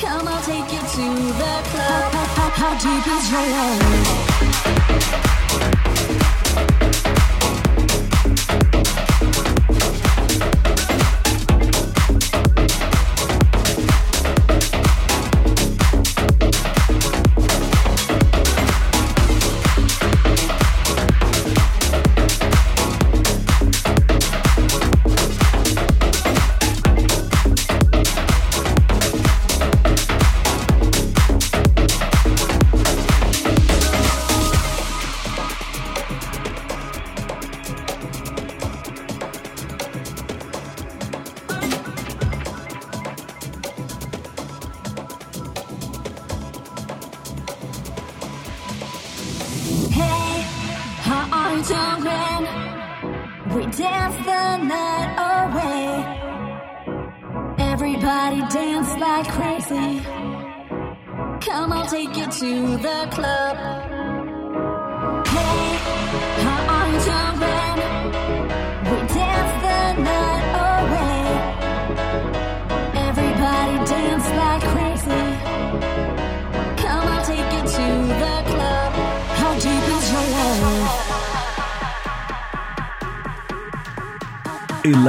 Come, I'll take you to the club. How, deep is your love?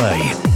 Music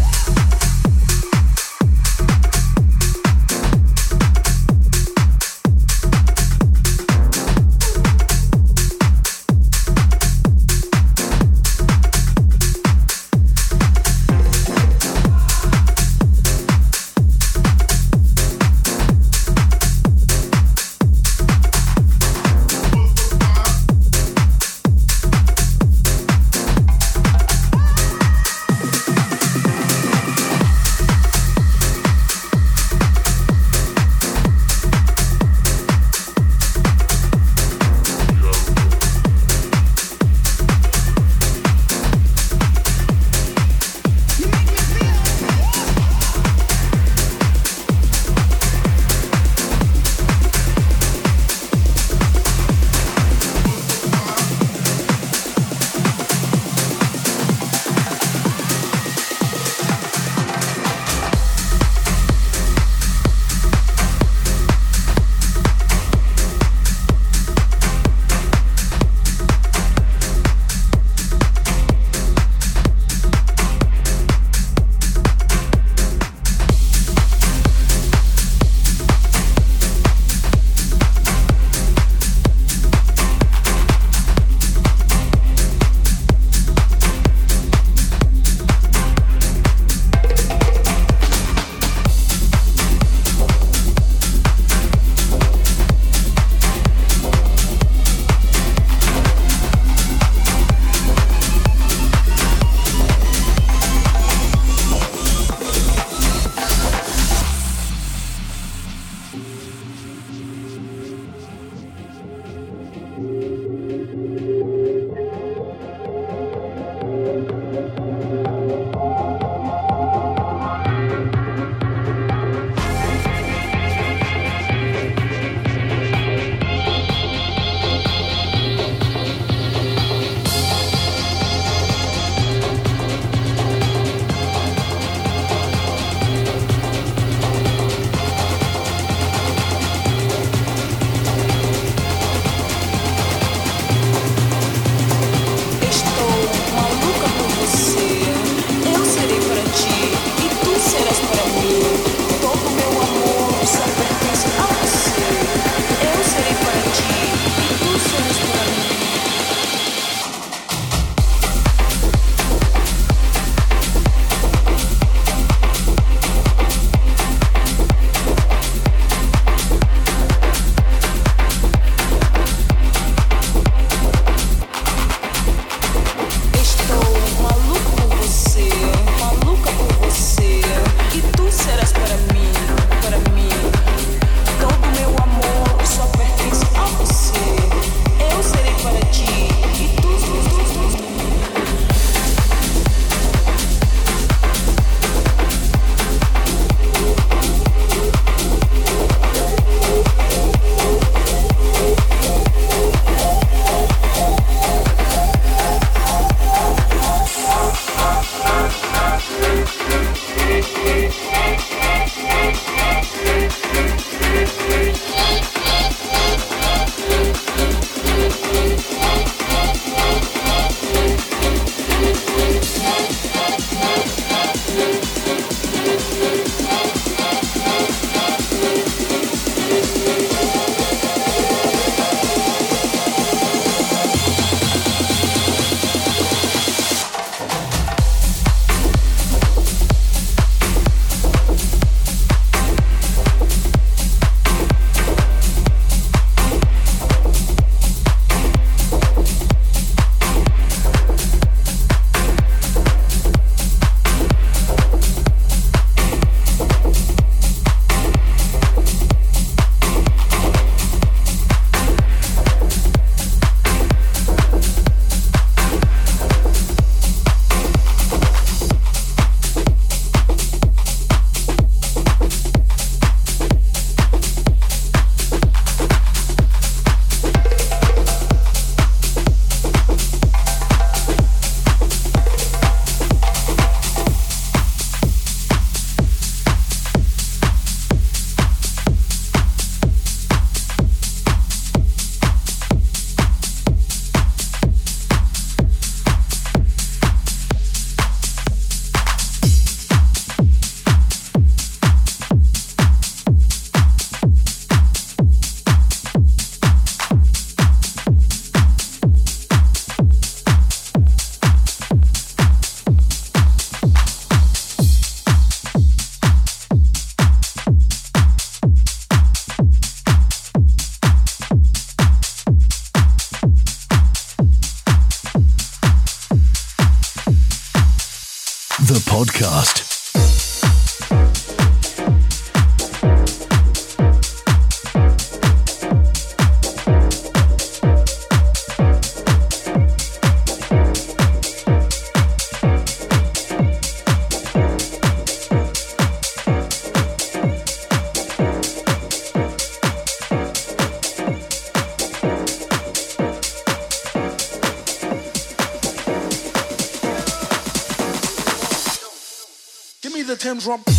drum.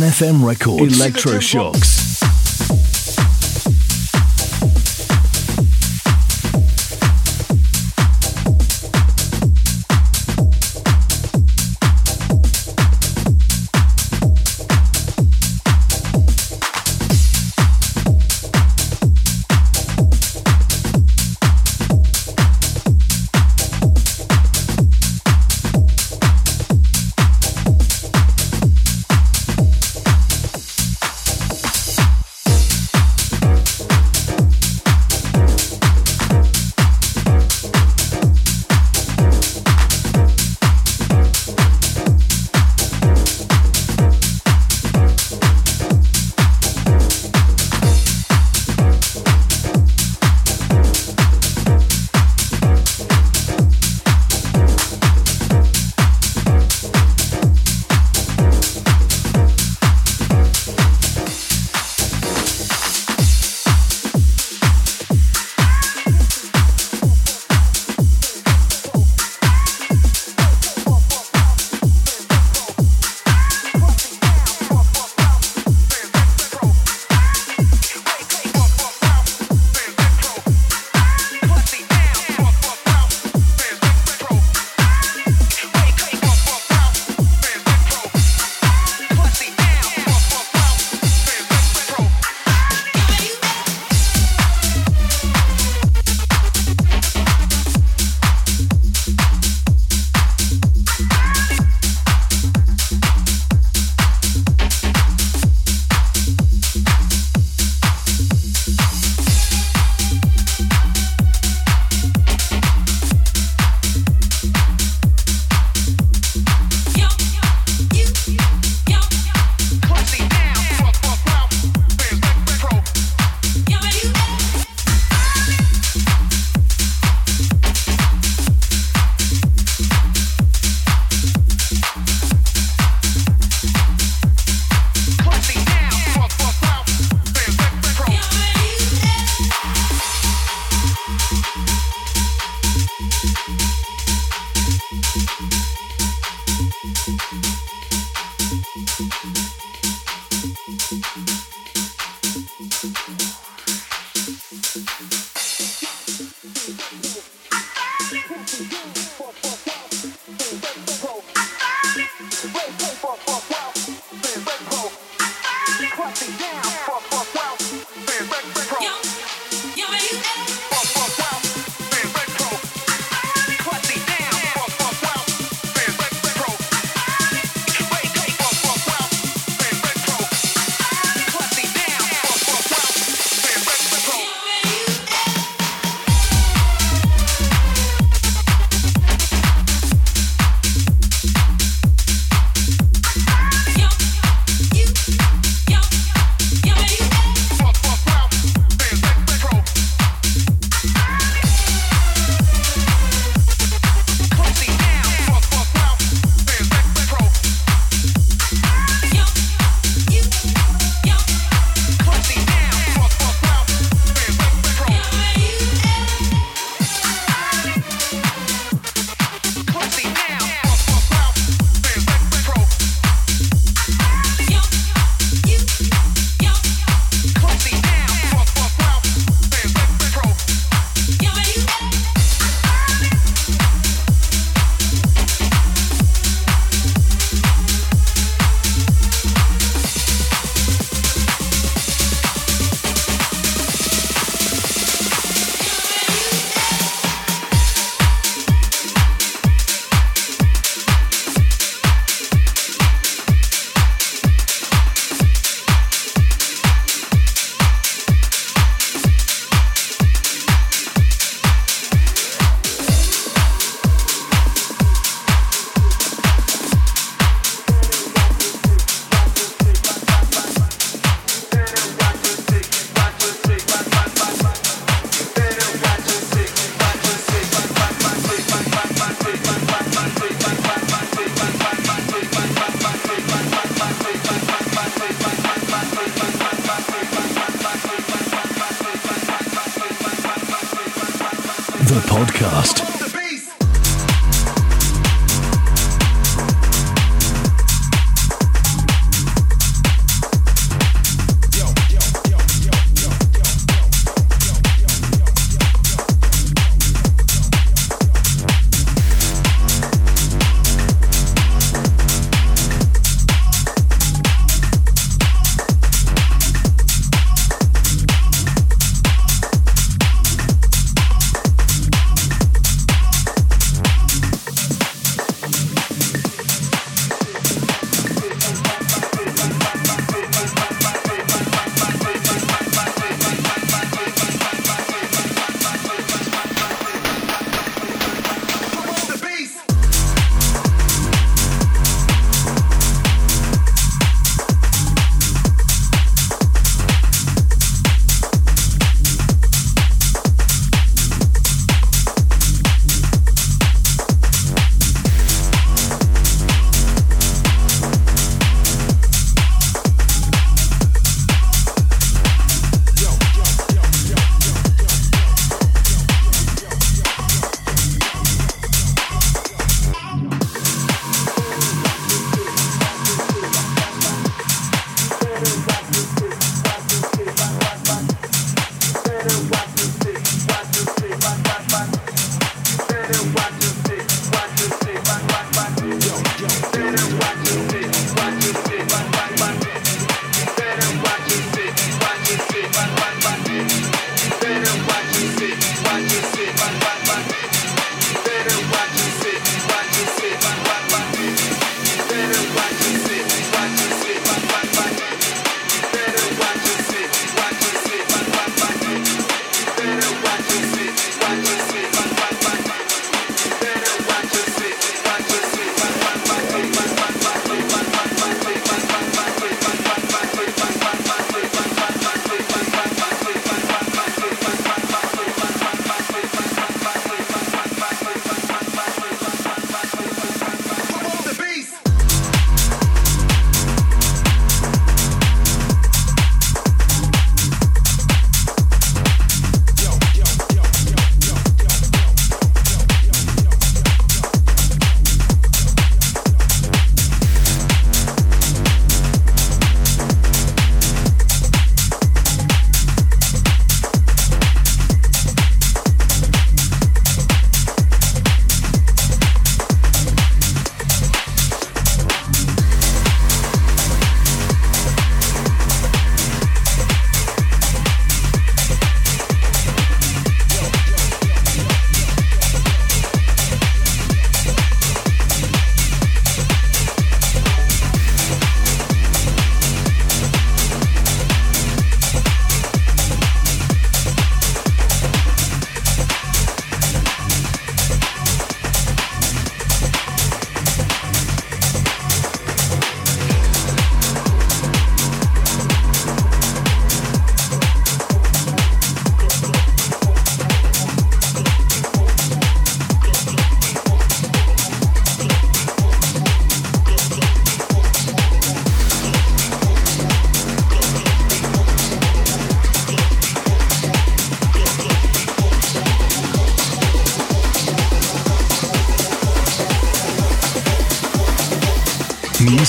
FM Records. Electroshocks.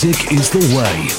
Music is the way.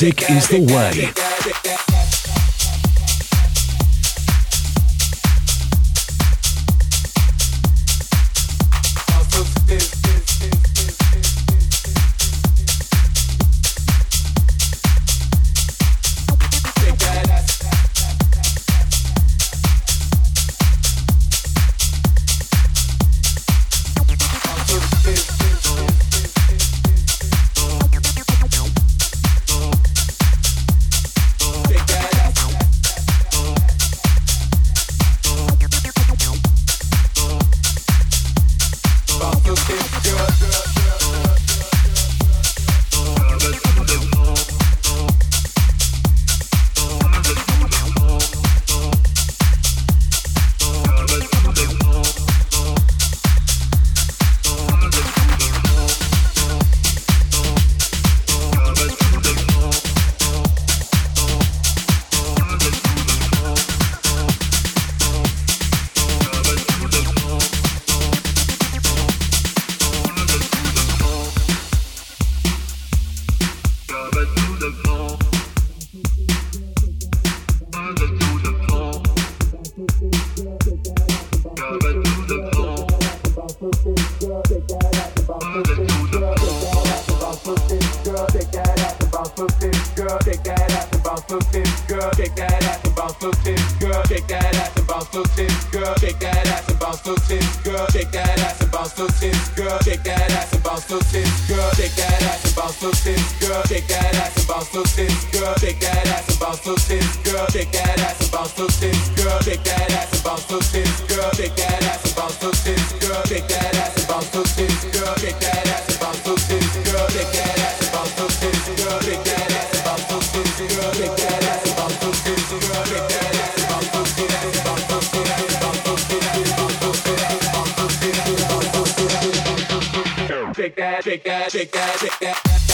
Music is the way. Bounce this, girl, shake that ass and bounce to this, girl, shake that ass and bounce to this, girl, shake that ass and bounce to this, girl, shake that ass and bounce to this, girl, shake that ass and bounce to this, girl, shake that ass and bounce to this, girl, shake that ass and bounce to this, girl, shake that ass and bounce to this, girl, shake that shake that, shake that, shake that, shake that.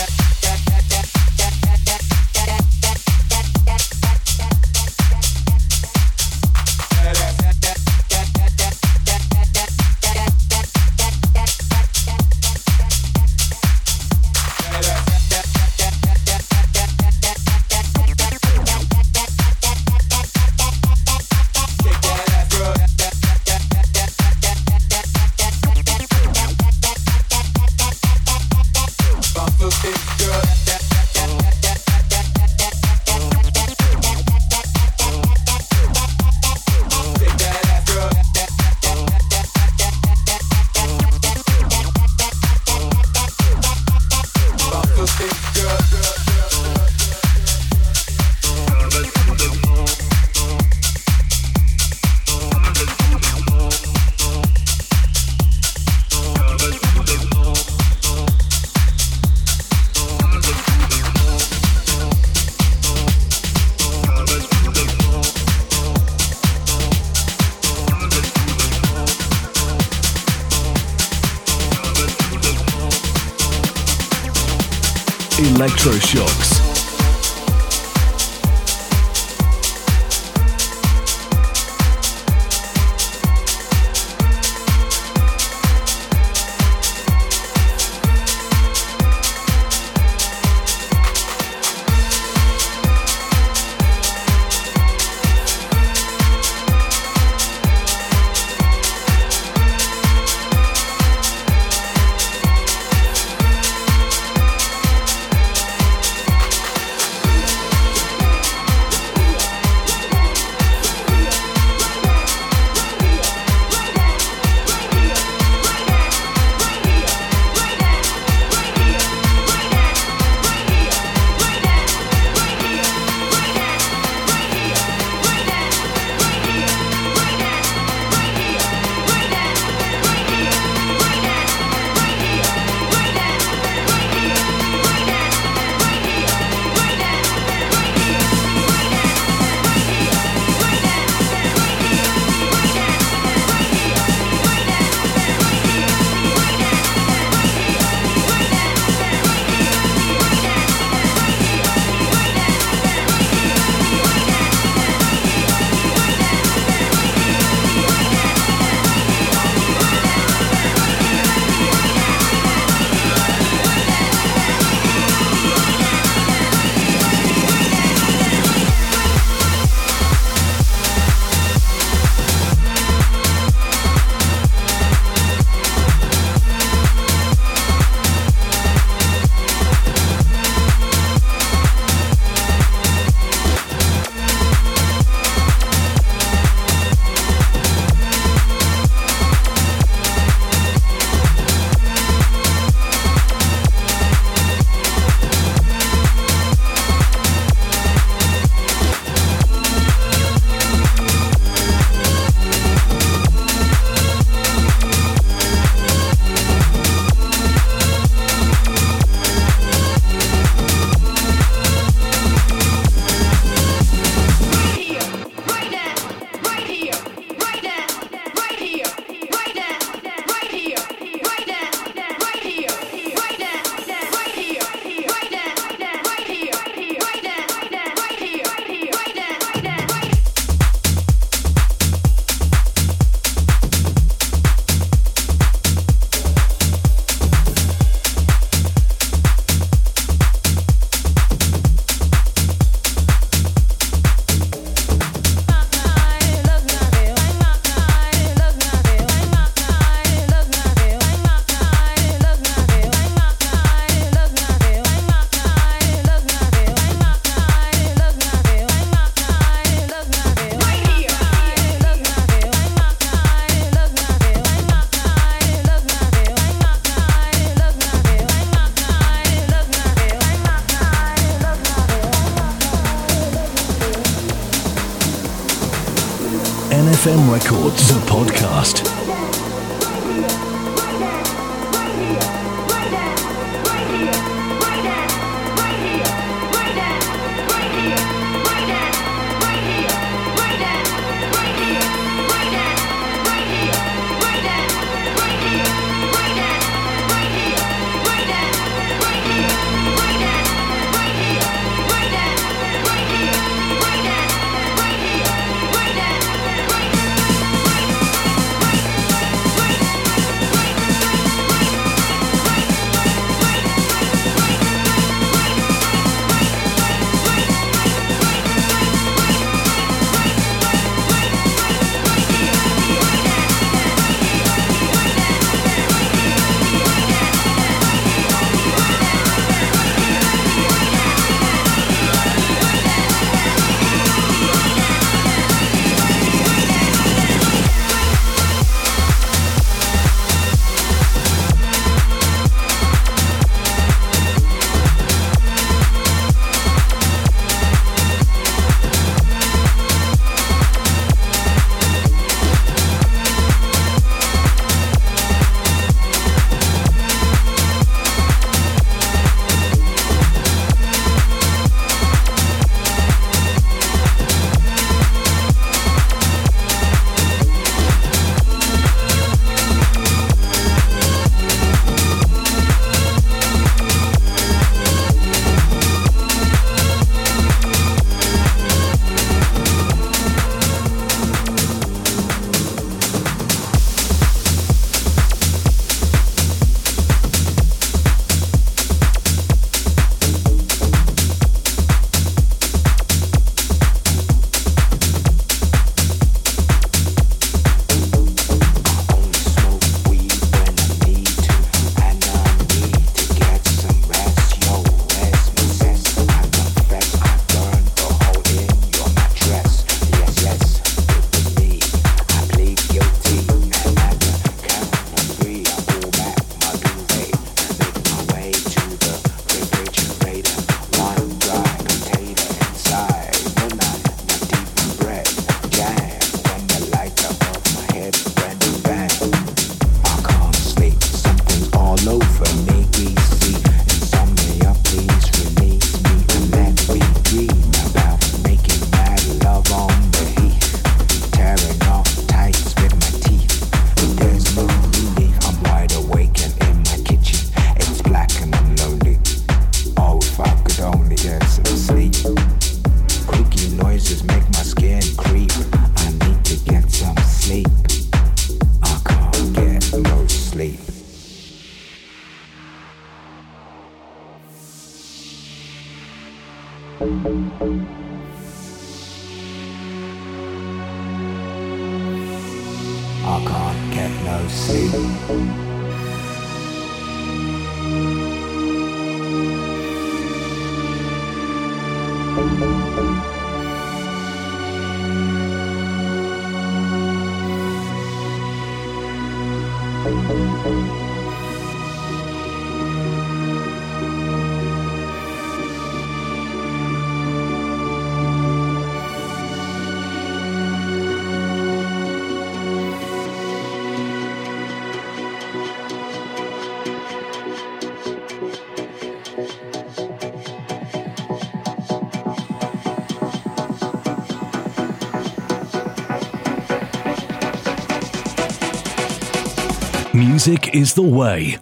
Music is the way.